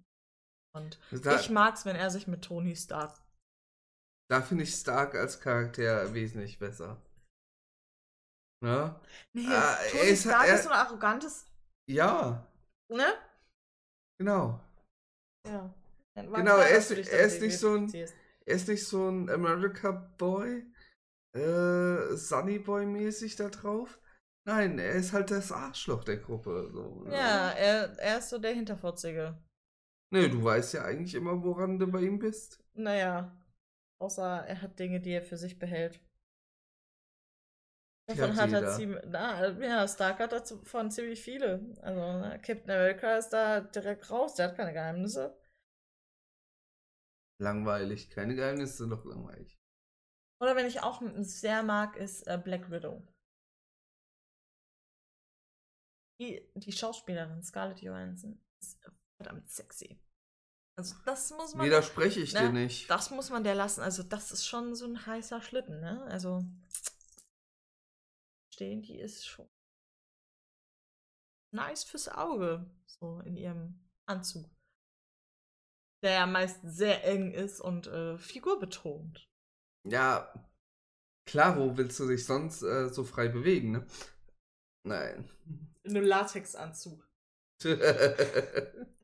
Und Da- ich mag's, wenn er sich mit Tony Stark. Da finde ich Stark als Charakter wesentlich besser. Ne? Nee, Ah, Tony ist- Stark er- ist so ein arrogantes, Ja, ne? genau. Ja. Genau, klar, er ist- er ist nicht so ein-. Er ist nicht so ein America Boy, äh, Sunny Boy mäßig da drauf. Nein, er ist halt das Arschloch der Gruppe. So, ne? Ja, er, er ist so der Hinterfotzige. Nee, du weißt ja eigentlich immer, woran du bei ihm bist. Naja, außer er hat Dinge, die er für sich behält. Davon hat hat er ziemlich. Na, ja, Stark hat davon ziemlich viele. Also, ne, Captain America ist da direkt raus, der hat keine Geheimnisse. Langweilig. Keine Geheimnisse doch langweilig. Oder wenn ich auch sehr mag, ist äh, Black Widow. Die, die Schauspielerin Scarlett Johansson ist verdammt sexy. Also das muss man. Widerspreche ich ne, dir nicht. Das muss man der lassen. Also das ist schon so ein heißer Schlitten, ne? Also stehen, die ist schon nice fürs Auge, so in ihrem Anzug. Der ja meist sehr eng ist und äh, figurbetont. Ja, klar, wo willst du dich sonst äh, so frei bewegen, ne? Nein. In einem Latexanzug. [LAUGHS]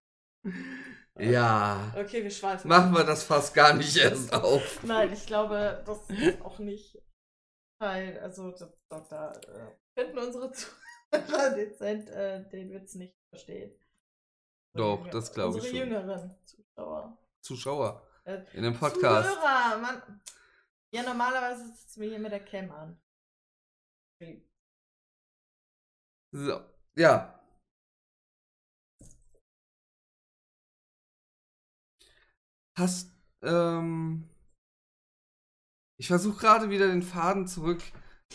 ja. Okay, wir schweifen. Machen wir das fast gar nicht erst auf. Nein, ich glaube, das ist auch nicht Teil. Also, da, da, da äh, könnten unsere Zuhörer [LAUGHS] dezent äh, den Witz nicht verstehen. Doch, Unsere das glaube ich Unsere schon. jüngeren Zuschauer. Zuschauer Äh, in dem Podcast. Zuhörer, Mann. Ja, normalerweise sitzen wir hier mit der Cam an. So, ja. Hast, ähm, ich versuche gerade wieder den Faden zurück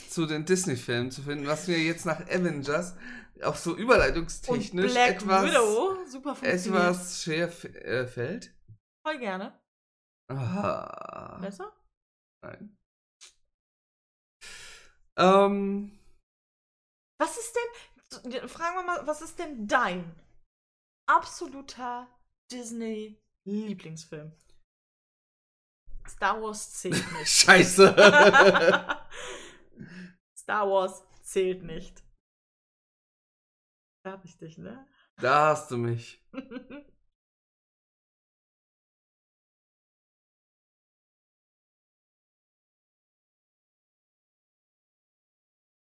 zu den Disney-Filmen zu finden, was mir jetzt nach Avengers auch so Und überleitungstechnisch Black etwas, Widow, super etwas schwer äh, fällt. Voll gerne. Ah, Besser? nein. Ähm, Was ist denn, fragen wir mal, was ist denn dein absoluter Disney-Lieblingsfilm? Star Wars zählt [LAUGHS] nicht. scheiße. [LAUGHS] Star Wars zählt nicht. Da hab ich dich, ne? da hast du mich. [LAUGHS]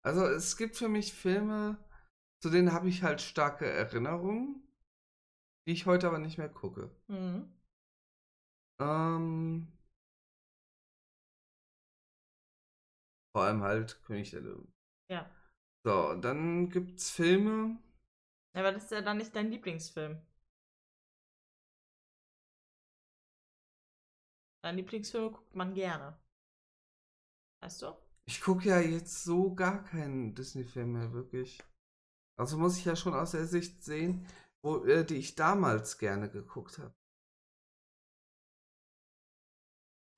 Also es gibt für mich Filme, zu denen habe ich halt starke Erinnerungen, die ich heute aber nicht mehr gucke. mhm. Ähm, vor allem halt König der Löwen. Ja. So, dann gibt's Filme. Aber das ist ja dann nicht dein Lieblingsfilm. Dein Lieblingsfilm guckt man gerne. Weißt du? Ich gucke ja jetzt so gar keinen Disney-Film mehr, wirklich. Also muss ich ja schon aus der Sicht sehen, wo, äh, die ich damals gerne geguckt habe.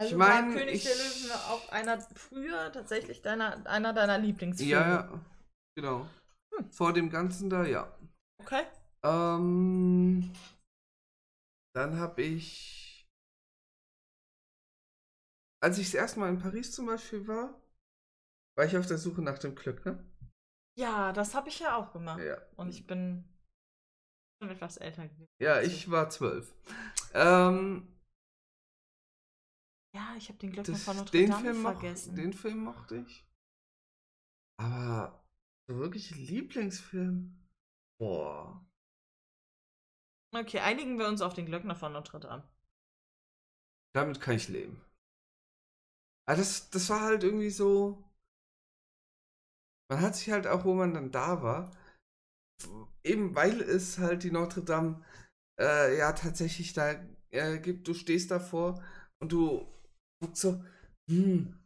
Also mein, war König der ich- Löwen auch einer früher tatsächlich deiner, einer deiner Lieblingsfilme. Ja, ja, genau. Hm. Vor dem Ganzen da, ja. Okay. Ähm, dann habe ich, als ich das erste Mal in Paris zum Beispiel war, war ich auf der Suche nach dem Glück, ne? Ja, das habe ich ja auch gemacht. Ja. Und ich bin schon etwas älter gewesen. Ja, ich war zwölf. Ähm, Ja, ich habe den Glöckner das, von Notre den, Dame Film moch, vergessen. den Film mochte ich. Aber so wirklich Lieblingsfilm? Boah. Okay, einigen wir uns auf den Glöckner von Notre Dame. Damit kann ich leben. Aber das, das war halt irgendwie so. Man hat sich halt auch, wo man dann da war, eben weil es halt die Notre Dame äh, ja tatsächlich da äh, gibt, du stehst davor und du guckst so, hm,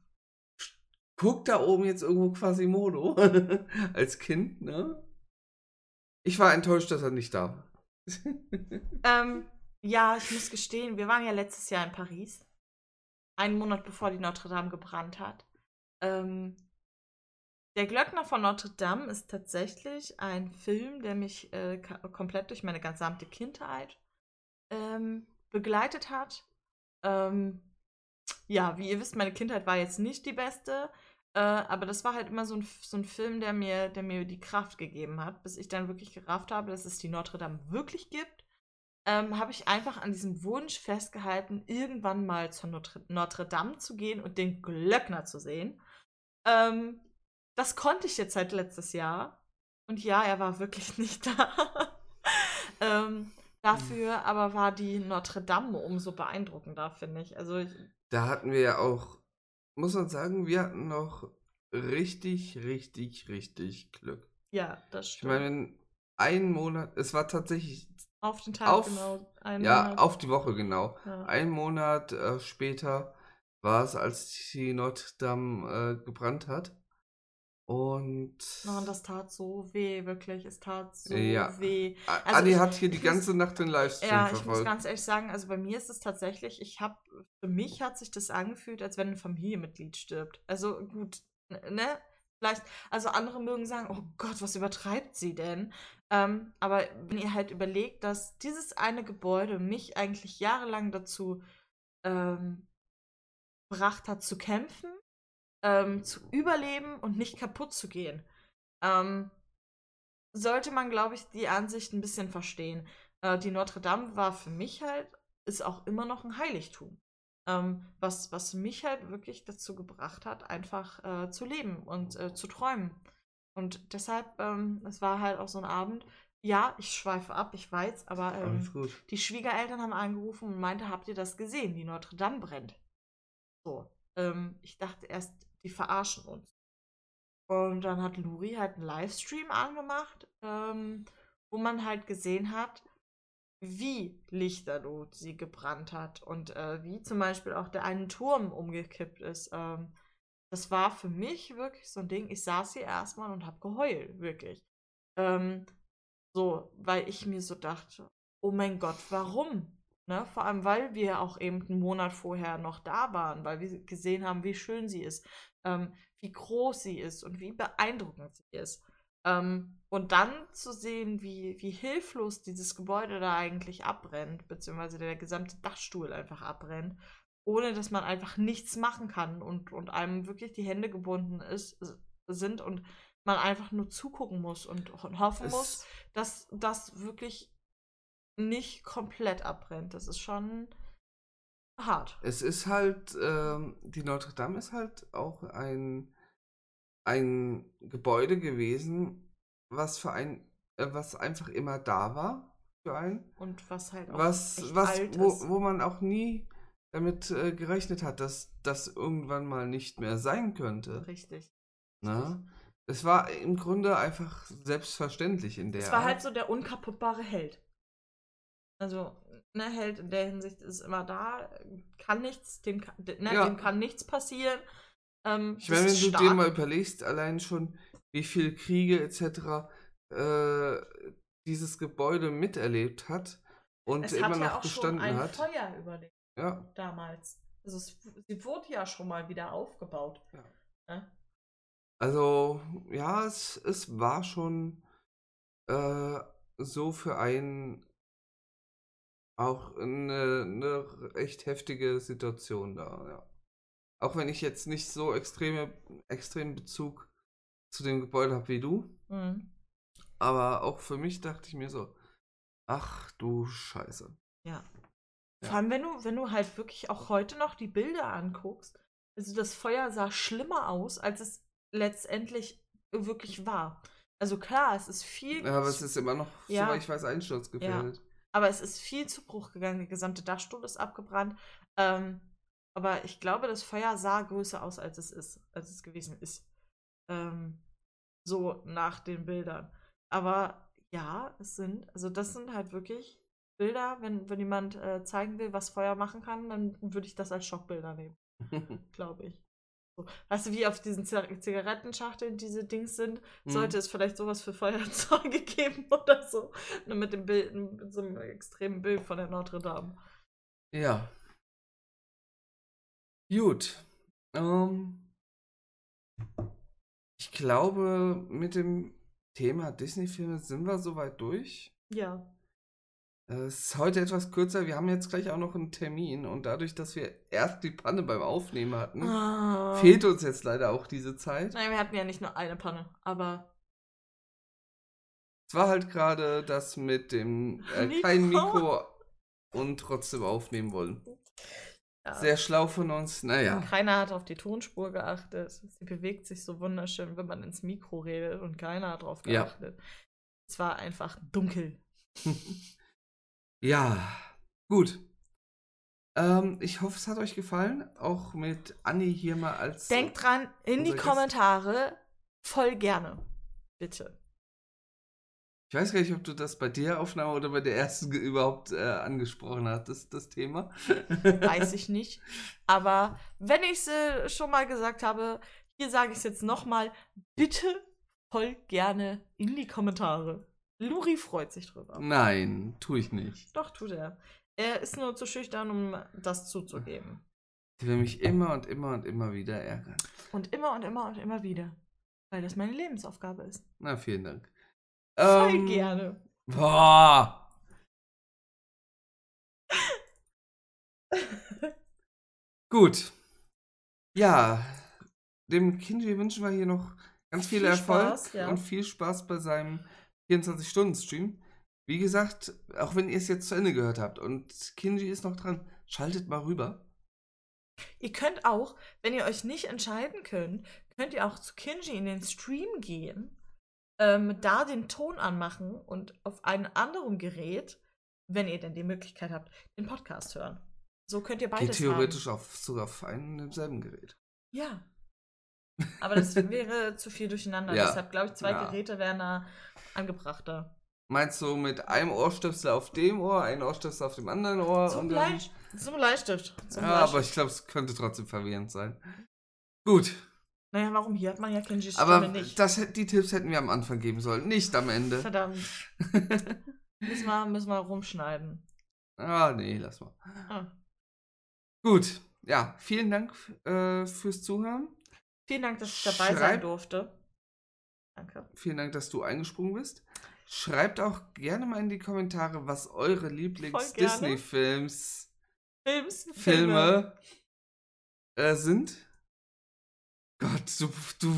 guck da oben jetzt irgendwo Quasimodo [LAUGHS] als Kind, ne? Ich war enttäuscht, dass er nicht da war. [LAUGHS] Ähm, ja, ich muss gestehen, wir waren ja letztes Jahr in Paris. einen Monat bevor die Notre Dame gebrannt hat. Ähm, der Glöckner von Notre Dame ist tatsächlich ein Film, der mich äh, komplett durch meine gesamte Kindheit ähm, begleitet hat. Ähm, ja, wie ihr wisst, meine Kindheit war jetzt nicht die beste, äh, aber das war halt immer so ein, so ein Film, der mir, der mir die Kraft gegeben hat, bis ich dann wirklich gerafft habe, dass es die Notre Dame wirklich gibt. Ähm, habe ich einfach an diesem Wunsch festgehalten, irgendwann mal zur Notre, Notre Dame zu gehen und den Glöckner zu sehen. Ähm, das konnte ich jetzt seit letztes Jahr. Und ja, er war wirklich [LAUGHS] nicht da. ähm, dafür aber war die Notre Dame umso beeindruckender, finde ich. Also ich, Da hatten wir ja auch, muss man sagen, wir hatten noch richtig, richtig, richtig Glück. ja, das Ich stimmt. meine, wenn ein Monat, es war tatsächlich, auf den Tag auf- genau. Ja, Monat. auf die Woche genau. Ja. Ein Monat äh, später war es, als die Notre Dame äh, gebrannt hat. Und Oh, das tat so weh, wirklich. Es tat so Ja. weh. Also Adi ich- hat hier die ich muss- ganze Nacht den Livestream Ja, ich muss verfolgt. ganz ehrlich sagen, also bei mir ist es tatsächlich, ich habe, für mich hat sich das angefühlt, als wenn ein Familienmitglied stirbt. Also gut, ne? Vielleicht, also andere mögen sagen, oh Gott, was übertreibt sie denn? Ähm, aber wenn ihr halt überlegt, dass dieses eine Gebäude mich eigentlich jahrelang dazu ähm, gebracht hat zu kämpfen, ähm, zu überleben und nicht kaputt zu gehen, ähm, sollte man, glaube ich, die Ansicht ein bisschen verstehen. Äh, die Notre Dame war für mich halt, ist auch immer noch ein Heiligtum. Ähm, was, was mich halt wirklich dazu gebracht hat, einfach äh, zu leben und äh, zu träumen. Und deshalb, ähm, es war halt auch so ein Abend. Ja, ich schweife ab, ich weiß, aber ähm, die Schwiegereltern haben angerufen und meinte, habt ihr das gesehen? Die Notre Dame brennt. So. Ähm, ich dachte erst, die verarschen uns. Und dann hat Luri halt einen Livestream angemacht, ähm, wo man halt gesehen hat, wie lichterloh sie gebrannt hat und äh, wie zum Beispiel auch der eine Turm umgekippt ist. Ähm, das war für mich wirklich so ein Ding. Ich saß hier erstmal und habe geheult, wirklich. Ähm, so, weil ich mir so dachte, oh mein Gott, warum? Ne? Vor allem, weil wir auch eben einen Monat vorher noch da waren, weil wir gesehen haben, wie schön sie ist, ähm, wie groß sie ist und wie beeindruckend sie ist. Ähm, und dann zu sehen, wie, wie hilflos dieses Gebäude da eigentlich abbrennt, beziehungsweise der gesamte Dachstuhl einfach abbrennt, ohne dass man einfach nichts machen kann und, und einem wirklich die Hände gebunden ist, sind und man einfach nur zugucken muss und, und hoffen muss, dass das wirklich nicht komplett abbrennt. Das ist schon hart. es ist halt, ähm, die Notre Dame ist halt auch ein, ein Gebäude gewesen, was für ein, äh, was einfach immer da war für einen. Und was halt auch was, was, alt wo, ist. wo man auch nie damit äh, gerechnet hat, dass das irgendwann mal nicht mehr sein könnte. Richtig. Ne? Es war im Grunde einfach selbstverständlich in der Es war halt so der unkaputtbare Held. Also, ne, Held in der Hinsicht ist immer da, kann nichts, dem, kann- ne, Ja. dem kann nichts passieren. Ähm, Ich meine, wenn du dir stark. mal überlegst, allein schon, wie viele Kriege etc. Äh, dieses Gebäude miterlebt hat und es immer hat ja noch auch schon bestanden ein hat. Feuer überlebt Ja, damals. Also es, sie wurde ja schon mal wieder aufgebaut. Ja. Ne? also ja, es, es war schon äh, so für einen auch eine, eine echt heftige Situation da, ja. Auch wenn ich jetzt nicht so extreme, extremen Bezug zu dem Gebäude habe wie du, Mhm. aber auch für mich dachte ich mir so, ach du Scheiße. Ja. Ja. Vor allem, wenn du, wenn du halt wirklich auch heute noch die Bilder anguckst, also das Feuer sah schlimmer aus, als es letztendlich wirklich war. Also klar, es ist viel. Ja, aber es ist immer noch, Ja. soweit ich weiß, einsturzgefährdet. Aber es ist viel zu Bruch gegangen. Der gesamte Dachstuhl ist abgebrannt. Ähm, aber ich glaube, das Feuer sah größer aus, als es ist, als es gewesen ist. Ähm, so nach den Bildern. Aber ja, es sind, also das sind halt wirklich Bilder, wenn, wenn jemand äh, zeigen will, was Feuer machen kann, dann würde ich das als Schockbilder nehmen, [LAUGHS] glaube ich. Weißt du, wie auf diesen Zi- Zigarettenschachteln diese Dings sind, Mhm. sollte es vielleicht sowas für Feuerzeuge [LAUGHS] geben oder so. Nur mit dem Bild, mit so einem extremen Bild von der Notre Dame. Ja. Gut. Ähm, ich glaube, mit dem Thema Disney-Filme sind wir soweit durch. Ja. Es ist heute etwas kürzer. Wir haben jetzt gleich auch noch einen Termin und dadurch, dass wir erst die Panne beim Aufnehmen hatten, Ah. fehlt uns jetzt leider auch diese Zeit. Nein, wir hatten ja nicht nur eine Panne, aber. Es war halt gerade das mit dem äh, Mikro. kein Mikro und trotzdem aufnehmen wollen. Ja. Sehr schlau von uns. Naja. Keiner hat auf die Tonspur geachtet. Sie bewegt sich so wunderschön, wenn man ins Mikro redet und keiner hat drauf Ja. geachtet. Es war einfach dunkel. [LAUGHS] Ja, gut. Ähm, ich hoffe, es hat euch gefallen. Auch mit Anni hier mal als. Denkt dran, in die. Kommentare voll gerne. Bitte. Ich weiß gar nicht, ob du das bei der Aufnahme oder bei der ersten überhaupt äh, angesprochen hattest, das Thema. Weiß ich [LAUGHS] nicht. Aber wenn ich es äh, schon mal gesagt habe, hier sage ich es jetzt nochmal. Bitte voll gerne in die Kommentare. Luri freut sich drüber. Nein, tue ich nicht. Doch, tut er. Er ist nur zu schüchtern, um das zuzugeben. Ich will mich immer und immer und immer wieder ärgern. Und immer und immer und immer wieder. Weil das meine Lebensaufgabe ist. Na, vielen Dank. Voll Ähm, gerne. Boah. [LAUGHS] Gut. Ja, dem Kinji wünschen wir hier noch ganz viel, Viel Erfolg Spaß, ja. und viel Spaß bei seinem 24-Stunden-Stream. Wie gesagt, auch wenn ihr es jetzt zu Ende gehört habt und Kinji ist noch dran, schaltet mal rüber. Ihr könnt auch, wenn ihr euch nicht entscheiden könnt, könnt ihr auch zu Kinji in den Stream gehen, ähm, da den Ton anmachen und auf einem anderen Gerät, wenn ihr denn die Möglichkeit habt, den Podcast hören. So könnt ihr Geht beides theoretisch haben. auf, sogar auf einem demselben Gerät. Ja. Aber das wäre zu viel durcheinander. Ja. Deshalb glaube ich, zwei Ja. Geräte wären da angebrachter. Meinst du mit einem Ohrstöpsel auf dem Ohr, ein Ohrstöpsel auf dem anderen Ohr? Zum, und dann- Blei zum Bleistift. Zum Ja, aber Bleistift. ich glaube, es könnte trotzdem verwirrend sein. Gut, Naja, warum? Hier hat man ja Kinjis Stimme aber nicht. hätt- die Tipps hätten wir am Anfang geben sollen, nicht am Ende. Verdammt. [LAUGHS] müssen, wir, müssen wir rumschneiden. ah, nee, lass mal. Ah. Gut, ja, vielen Dank äh, fürs Zuhören. Vielen Dank, dass ich dabei sein Schreib- durfte. Danke. Vielen Dank, dass du eingesprungen bist. Schreibt auch gerne mal in die Kommentare, was eure. Lieblings-Disney-Films, Films, Filme äh, sind. Gott, du, du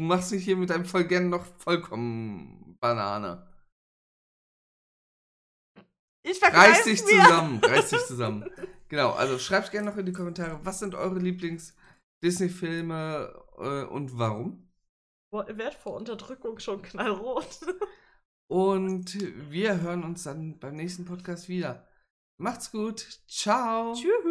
machst mich hier mit deinem voll gern noch vollkommen Banane. Ich Reiß dich mir. zusammen, reiß dich zusammen. [LAUGHS] Genau, also schreibt gerne noch in die Kommentare, was sind eure Lieblings-Disney-Filme äh, und warum? Werd vor Unterdrückung schon knallrot. [LAUGHS] Und wir hören uns dann beim nächsten Podcast wieder. Macht's gut. Ciao. Tschüss.